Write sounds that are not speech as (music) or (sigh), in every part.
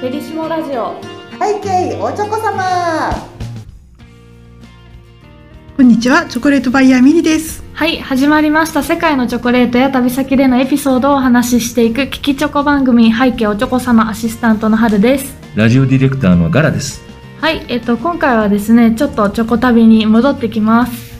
ペリシモラジオ。背景おちょこ様。こんにちは、チョコレートバイヤーミリです。はい始まりました。世界のチョコレートや旅先でのエピソードをお話ししていく聞きチョコ番組背景おちょこ様アシスタントの春です。ラジオディレクターのガラです。はいえっと今回はですねちょっとチョコ旅に戻ってきます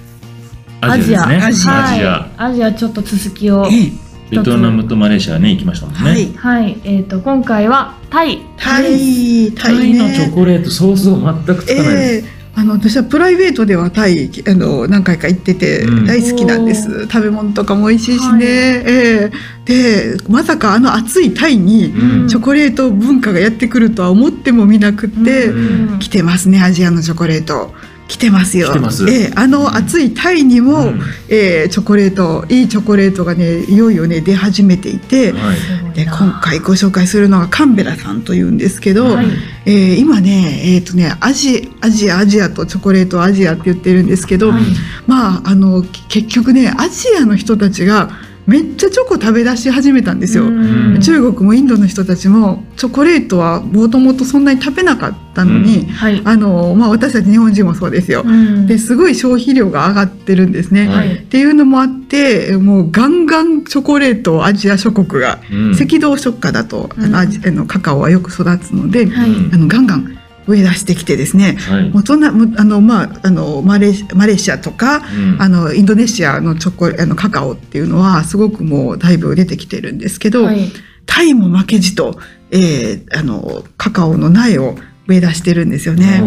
アジアですね。アジア。はい。アジア。アジアちょっと続きを。えベトナムとマレーシアね、行きましたもんね。はい。はい。えっと今回はタイ。タイ、タタイ。のチョコレート、想像全くつかないです。ええ。あの私はプライベートではタイあの何回か行っててうん。大好きなんです、食べ物とかも美味しいしね、はい。ええ。でまさかあの暑いタイにうん。チョコレート文化がやってくるとは思ってもみなくって、うん。来てますねアジアのチョコレート来てますよ。す。ええあの暑いタイにも、うん。ええチョコレートいいチョコレートがねいよいよね出始めていて、はい。で今回ご紹介するのがカンベラさんというんですけど、はい。えー今ねえっ、とねアジアジアアジアとチョコレートアジアって言ってるんですけど、はい。まああのき結局ねアジアの人たちがめっちゃチョコ食べ出し始めたんですよ。うん。中国もインドの人たちもチョコレートはもともとそんなに食べなかったのに、はい。あのまあ、私たち日本人もそうですよ。うん。ですごい消費量が上がってるんですね。はい。っていうのもあってもうガンガンチョコレートをアジア諸国がうん。赤道直下だと、あうんのアジあのカカオはよく育つので、はい。あのガンガン植え出してきてですね。はい。もうそんなあの、まあ、あのマレーシマレーシアとか、うん。あのインドネシアのチョコあのカカオっていうのはすごくもうだいぶ出てきてるんですけど、はい。タイも負けじと、えーあのカカオの苗を植え出してるんですよね。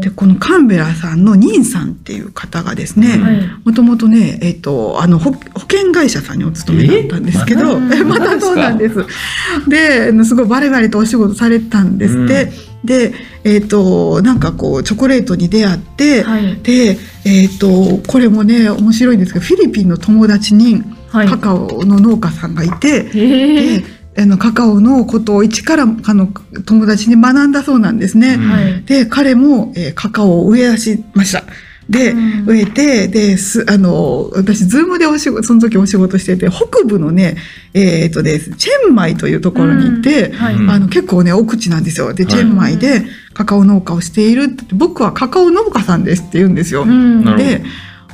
でこのカンベラさんのニンさんっていう方がですね、はい。もともとね、えっ、と、あの、保保険会社さんにお勤めだったんですけど、ええまた (laughs) そうなんです。で、あのすごいバレバレとお仕事されてたんですって。で、えっ、と、なんかこう、チョコレートに出会って、はいで、えっ、と、これもね、面白いんですけど、フィリピンの友達にはいカカオの農家さんがいて、へえで、あの、カカオのことを一から、あの、友達に学んだそうなんですね。で彼も、えーカカオを植え出しました。で、うん。植えてですあの私ズームでお仕事その時お仕事してて北部のねえっ、とですチェンマイというところに行って、うん。はい。うん。あの結構ね奥地なんですよ。ではい。チェンマイでカカオ農家をしているって僕はカカオ農家さんですって言うんですよ。うん。で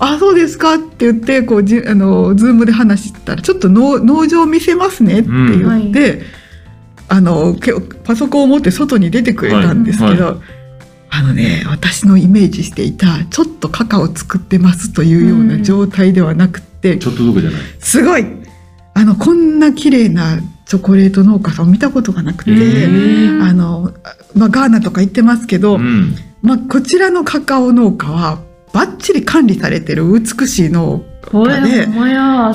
あ、そうですかって言って、こう、じあの、ズームで話してたら、ちょっと農農場見せますねって言って、あの、けパソコンを持って外に出てくれたんですけど、はいあのね、私のイメージしていた、ちょっとカカオ作ってますというような状態ではなくて、ちょっとどこじゃない？すごい！あの、こんな綺麗なチョコレート農家さんを見たことがなくて、うんあの、まあ、ガーナとか行ってますけど、うん。まあ、こちらのカカオ農家は、バッチリ管理されてる美しい農ほやで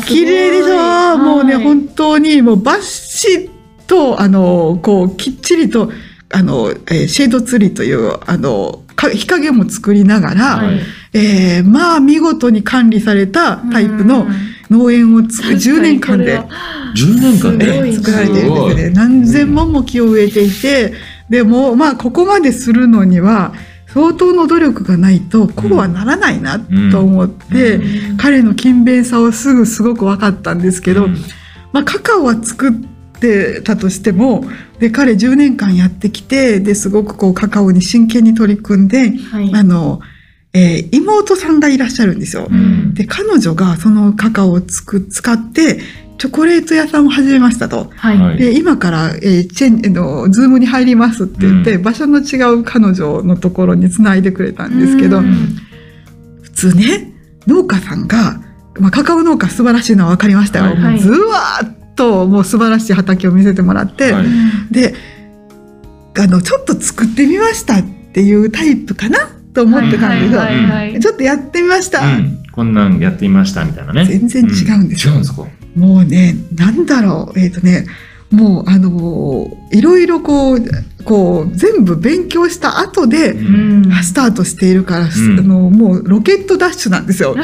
綺麗でしょ、もうね、はい本当にもうバッシッと、あの、こう、きっちりと、あの、えーシェードツリーという、あの、か日陰も作りながら、はい。えーまあ、見事に管理されたタイプのうん農園をつく確かに10年間でこれは。10年間で？い作られてるんですよね。何千本も木を植えていて、でも、まあ、ここまでするのには、相当の努力がないと、こうはならないなと思って、うん。彼の勤勉さをすぐすごく分かったんですけど、うん。まあ、カカオは作ってたとしても、で、彼10年間やってきて、で、すごくこう、カカオに真剣に取り組んで、はい。あの、えー妹さんがいらっしゃるんですよ。うん。で、彼女がそのカカオをつく使って、チョコレート屋さんを始めましたと。はい。はい。で、今から、えーチェン、あの、ズームに入りますって言って、うん。場所の違う彼女のところに繋いでくれたんですけど、うん。普通ね、農家さんが、まあ、カカオ農家素晴らしいのは分かりましたよ。はい。もうずわーっと、もう素晴らしい畑を見せてもらって、はい。で、あの、ちょっと作ってみましたっていうタイプかなと思ってたんですよ。はいはいはいちょっとやってみました。うん。こんなんやってみましたみたいなね。全然違うんですよ。違うんですか？もうね、なんだろう、えっ、とね、もうあのーいろいろこう、こう、全部勉強した後で、うん。スタートしているから、ん。あのもうロケットダッシュなんですよ。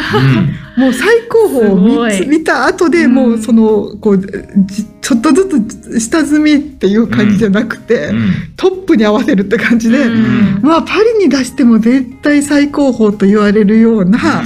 もう最高峰を見見た後で、うん。もうその、こう、じちょっとずつ下積みっていう感じじゃなくて、うん。トップに合わせるって感じで、うん。まあパリに出しても絶対最高峰と言われるような、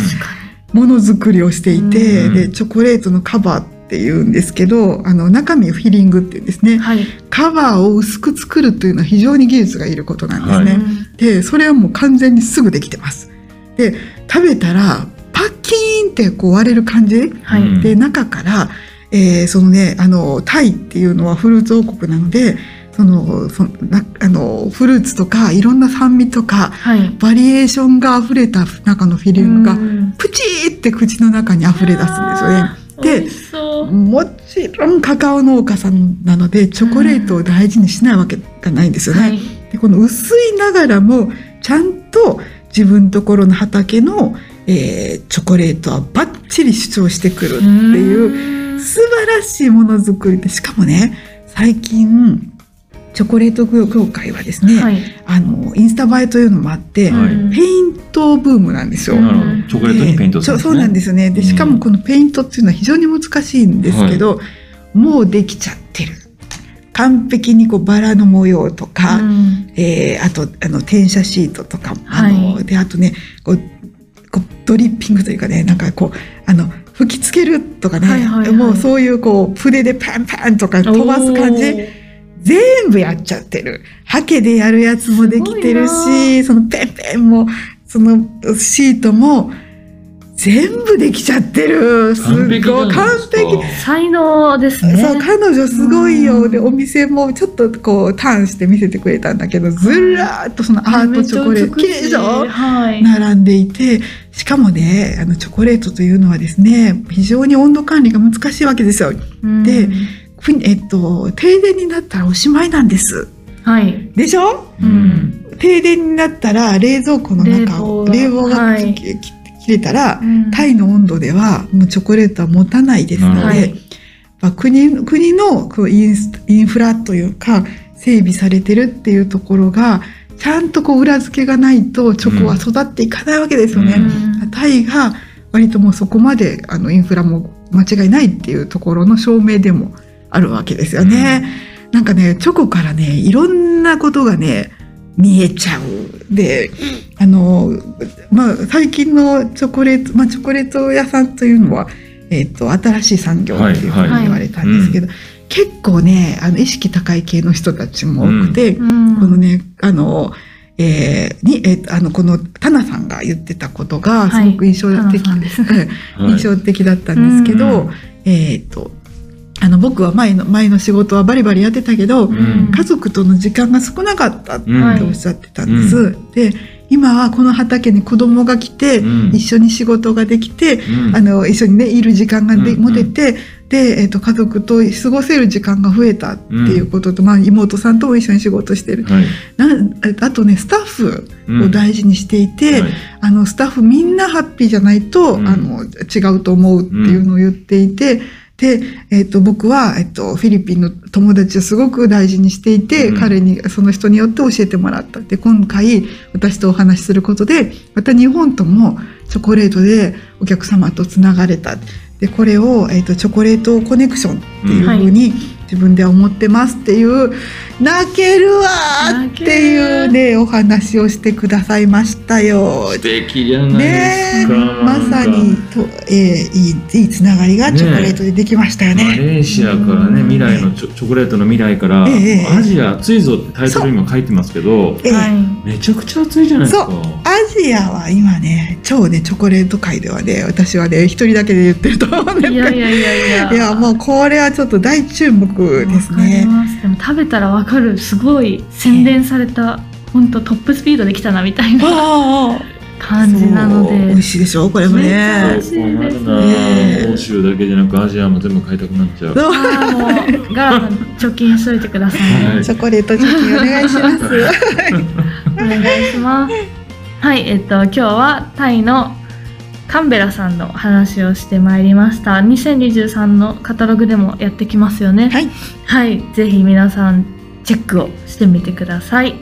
ものづくりをしていて、うん。でチョコレートのカバーっていうんですけどあの中身をフィリングっていうんですねはい。カバーを薄く作るというのは非常に技術がいることなんですね。はいでそれはもう完全にすぐできてます。で食べたらパッキーンってこう割れる感じはい。うんで中から、えーそのねあのタイっていうのはフルーツ王国なのでそのそのなあのフルーツとかいろんな酸味とかはい。バリエーションが溢れた中のフィリングがうんプチーって口の中に溢れ出すんですよね。で。もちろんカカオ農家さんなのでチョコレートを大事にしないわけがないんですよね。はい。でこの薄いながらもちゃんと自分ところの畑の、えーチョコレートはバッチリ主張してくるっていうう素晴らしいものづくりでしかもね最近チョコレート業界はですね、はい。あのインスタ映えというのもあって、はい。うんペイントブームなんですよ。チョコレートにペイントするんですね。そうなんですよね。で、しかもこのペイントっていうのは非常に難しいんですけど、もうできちゃってる。完璧にこうバラの模様とか、うん。えーあとあの転写シートとか、あのはい。であとねこうこうドリッピングというかねなんかこうあの吹きつけるとかね、はいはいはい。もうそういうこう筆でパンパンとか飛ばす感じ全部やっちゃってる。ハケでやるやつもできてるし、そのペンペンも、そのシートも、全部できちゃってる。すごい完璧じゃない完ですか璧。才能ですね。そう、彼女すごいよ。うんで、お店もちょっとこう、ターンして見せてくれたんだけど、ずらーっとそのアートチョコレート、綺麗でしょはい。並んでいて、しかもね、あの、チョコレートというのはですね、非常に温度管理が難しいわけですよ。うんでふえっと、停電になったらおしまいなんです。はい。でしょ？うん。停電になったら冷蔵庫の中を冷冷房がは切れたら、うんタイの温度ではもうチョコレートは持たないですので、なるほどまあ、国国のこうインスインフラというか整備されてるっていうところがちゃんとこう裏付けがないとチョコは育っていかないわけですよね。うんタイが割ともうそこまであのインフラも間違いないっていうところの証明でもあるわけですよね。なんかねチョコからねいろんなことがね見えちゃう。であの、まあ、最近のチョコレート、まあ、チョコレート屋さんというのは、えっと新しい産業っていうふうに言われたんですけど、結構ねあの意識高い系の人たちも多くて、うん。このね、あの、えーに、えーあの、この、タナさんが言ってたことが、すはい。ごく印象的、はい。印象的だったんですけど、うん。えっ、と、あの、僕は前の、前の仕事はバリバリやってたけど、ん。家族との時間が少なかったってうんおっしゃってたんです。で、今はこの畑に子供が来て、うん。一緒に仕事ができて、うん。あの、一緒にね、いる時間がで、うん持てて、で、えっ、と、家族と過ごせる時間が増えたっていうことと、まあ、妹さんとも一緒に仕事してる。はい。なあとね、スタッフを大事にしていて、はい。あの、スタッフみんなハッピーじゃないと、うん。あの、違うと思うっていうのを言っていて、で、えっ、と、僕は、えっ、と、フィリピンの友達をすごく大事にしていて、うん彼に、その人によって教えてもらった。で、今回、私とお話しすることで、また日本ともチョコレートでお客様とつながれた。で、これを、えっ、と、チョコレートコネクションっていうふうに、自分では思ってますっていう、泣けるわーっていうね、お話をしてくださいましたよ。素敵じゃないでねえすか。まさにと、えーいいいいつながりがチョコレートでできましたよマね。レーシアからね、うん未来のチョチョコレートの未来から、ええアジア暑いぞってタイトルにも書いてますけど、えーはい。めちゃくちゃ暑いじゃないですか。そうアジアは今ね超ねチョコレート界ではね私はね一人だけで言ってると思うんですけどいやいやいやいや。いやもうこれはちょっと大注目ですわかりね。ます。でも食べたらわかる。すごい洗練された、本当トップスピードできたなみたいな感じなので美味。しいでしょ？これもね美味。しいですねそうなるな欧州だけじゃなくアジアも全部買いたくなっちゃう。もうガラさん貯金しといてください。はいチョコレート貯金お願いします。お願いします。はい、えっと今日はタイのカンベラさんの話をしてまいりました。2023のカタログでもやってきますよね。はい。はい、ぜひ皆さんチェックをしてみてください。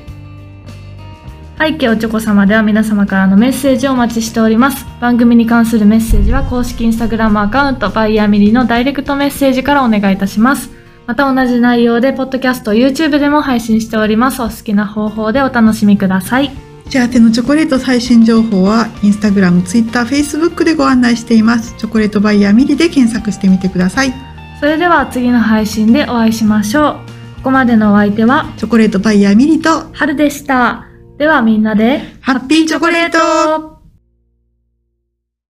背景おちょこ様では皆様からのメッセージをお待ちしております。番組に関するメッセージは公式インスタグラムアカウントバイヤーミリのダイレクトメッセージからお願いいたします。また同じ内容でポッドキャスト YouTube でも配信しております。お好きな方法でお楽しみください。幸せのチョコレート最新情報はインスタグラム、ツイッター、フェイスブックでご案内しています。チョコレートバイヤーミリで検索してみてください。それでは次の配信でお会いしましょう。ここまでのお相手はチョコレートバイヤーミリと春でした。ではみんなで、ハッピーチョコレート。